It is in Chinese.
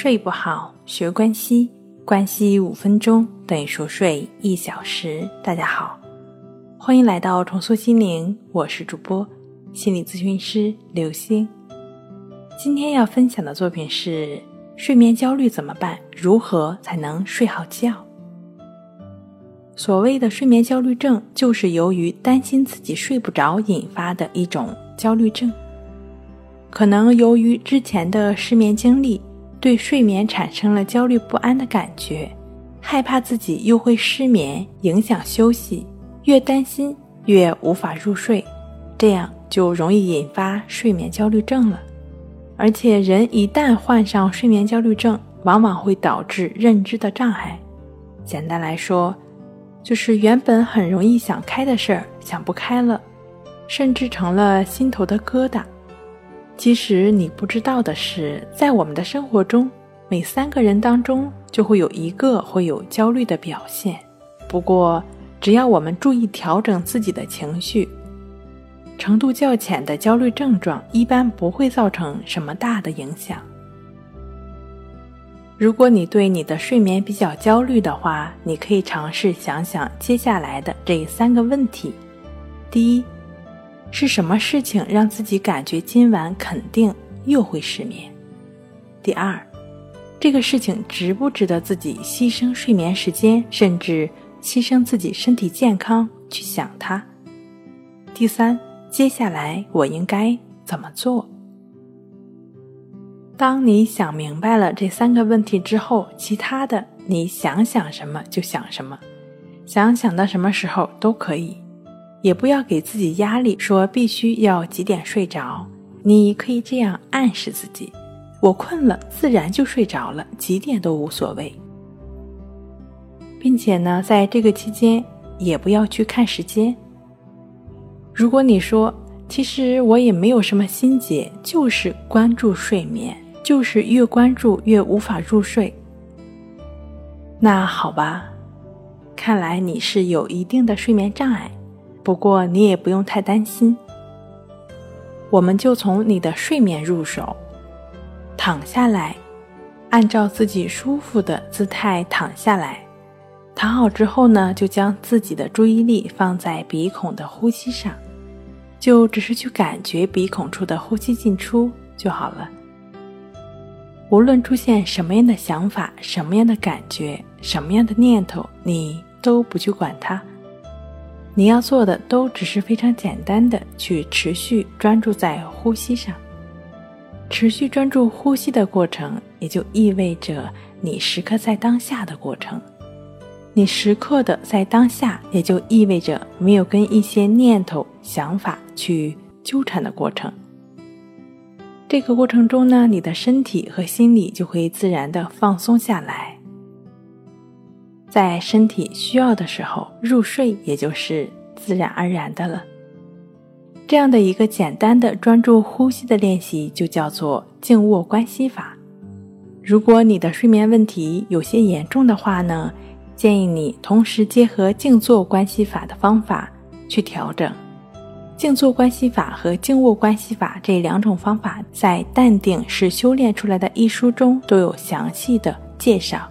睡不好，学关西，关西五分钟等于熟睡一小时。大家好，欢迎来到重塑心灵，我是主播心理咨询师刘星。今天要分享的作品是：睡眠焦虑怎么办？如何才能睡好觉？所谓的睡眠焦虑症，就是由于担心自己睡不着引发的一种焦虑症。可能由于之前的失眠经历。对睡眠产生了焦虑不安的感觉，害怕自己又会失眠，影响休息。越担心越无法入睡，这样就容易引发睡眠焦虑症了。而且，人一旦患上睡眠焦虑症，往往会导致认知的障碍。简单来说，就是原本很容易想开的事儿想不开了，甚至成了心头的疙瘩。其实你不知道的是，在我们的生活中，每三个人当中就会有一个会有焦虑的表现。不过，只要我们注意调整自己的情绪，程度较浅的焦虑症状一般不会造成什么大的影响。如果你对你的睡眠比较焦虑的话，你可以尝试想想接下来的这三个问题：第一。是什么事情让自己感觉今晚肯定又会失眠？第二，这个事情值不值得自己牺牲睡眠时间，甚至牺牲自己身体健康去想它？第三，接下来我应该怎么做？当你想明白了这三个问题之后，其他的你想想什么就想什么，想想到什么时候都可以。也不要给自己压力，说必须要几点睡着。你可以这样暗示自己：我困了，自然就睡着了，几点都无所谓。并且呢，在这个期间也不要去看时间。如果你说其实我也没有什么心结，就是关注睡眠，就是越关注越无法入睡。那好吧，看来你是有一定的睡眠障碍。不过你也不用太担心，我们就从你的睡眠入手，躺下来，按照自己舒服的姿态躺下来。躺好之后呢，就将自己的注意力放在鼻孔的呼吸上，就只是去感觉鼻孔处的呼吸进出就好了。无论出现什么样的想法、什么样的感觉、什么样的念头，你都不去管它。你要做的都只是非常简单的，去持续专注在呼吸上。持续专注呼吸的过程，也就意味着你时刻在当下的过程。你时刻的在当下，也就意味着没有跟一些念头、想法去纠缠的过程。这个过程中呢，你的身体和心理就会自然的放松下来。在身体需要的时候入睡，也就是自然而然的了。这样的一个简单的专注呼吸的练习，就叫做静卧关系法。如果你的睡眠问题有些严重的话呢，建议你同时结合静坐关系法的方法去调整。静坐关系法和静卧关系法这两种方法，在《淡定是修炼出来的》一书中都有详细的介绍。